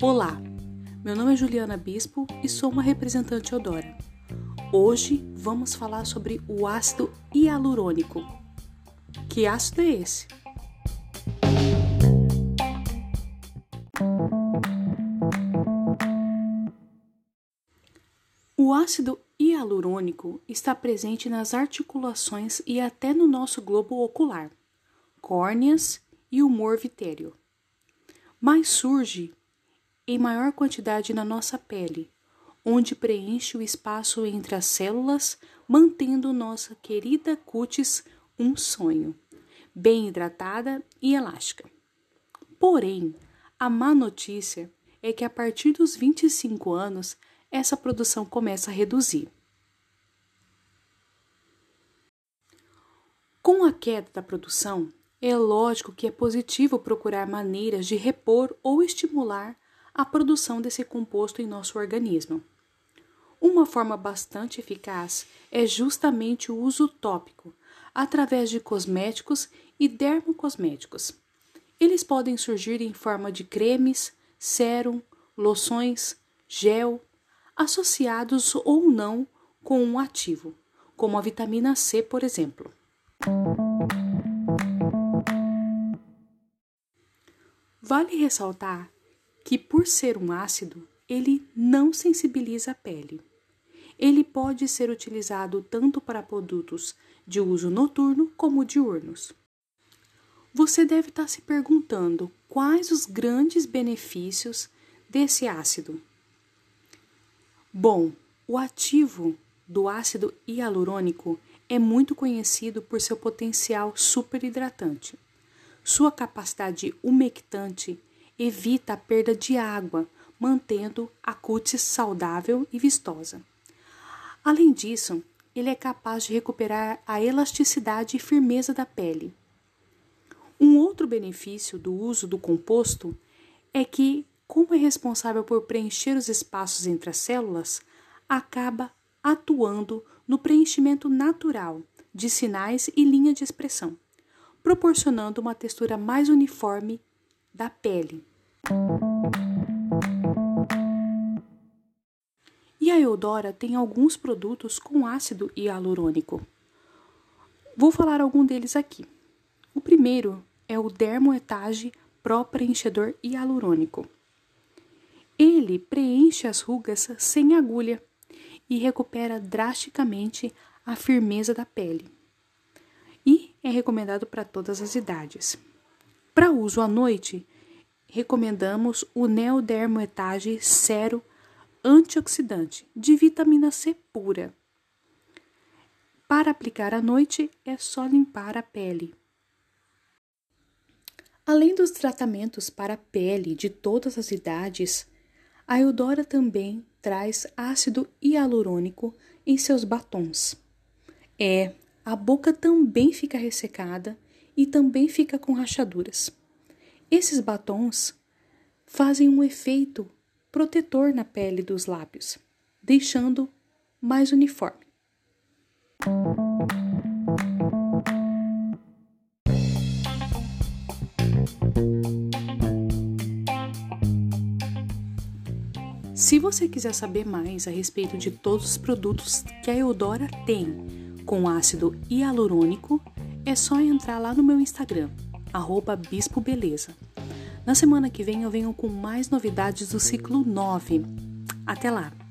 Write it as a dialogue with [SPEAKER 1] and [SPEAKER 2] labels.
[SPEAKER 1] Olá, meu nome é Juliana Bispo e sou uma representante Odora. Hoje vamos falar sobre o ácido hialurônico. Que ácido é esse? O ácido hialurônico está presente nas articulações e até no nosso globo ocular, córneas e humor vitéreo. Mas surge em maior quantidade na nossa pele, onde preenche o espaço entre as células, mantendo nossa querida cutis um sonho, bem hidratada e elástica. Porém, a má notícia é que a partir dos 25 anos essa produção começa a reduzir. Com a queda da produção, é lógico que é positivo procurar maneiras de repor ou estimular a produção desse composto em nosso organismo. Uma forma bastante eficaz é justamente o uso tópico, através de cosméticos e dermocosméticos. Eles podem surgir em forma de cremes, sérum, loções, gel, associados ou não com um ativo, como a vitamina C, por exemplo. Vale ressaltar que, por ser um ácido, ele não sensibiliza a pele. Ele pode ser utilizado tanto para produtos de uso noturno como diurnos. Você deve estar se perguntando quais os grandes benefícios desse ácido. Bom, o ativo do ácido hialurônico é muito conhecido por seu potencial superhidratante. Sua capacidade umectante evita a perda de água, mantendo a cutis saudável e vistosa. Além disso, ele é capaz de recuperar a elasticidade e firmeza da pele. Um outro benefício do uso do composto é que como é responsável por preencher os espaços entre as células, acaba atuando no preenchimento natural de sinais e linha de expressão, proporcionando uma textura mais uniforme da pele. E a Eudora tem alguns produtos com ácido hialurônico. Vou falar algum deles aqui. O primeiro é o Dermoetage Pro Preenchedor Hialurônico. Ele preenche as rugas sem agulha e recupera drasticamente a firmeza da pele. É recomendado para todas as idades. Para uso à noite, recomendamos o Neodermoetage Cero Antioxidante de vitamina C pura. Para aplicar à noite, é só limpar a pele. Além dos tratamentos para a pele de todas as idades, a Eudora também traz ácido hialurônico em seus batons. É, a boca também fica ressecada e também fica com rachaduras. Esses batons fazem um efeito protetor na pele dos lábios, deixando mais uniforme. Se você quiser saber mais a respeito de todos os produtos que a Eudora tem com ácido hialurônico, é só entrar lá no meu Instagram, bispobeleza. Na semana que vem eu venho com mais novidades do ciclo 9. Até lá!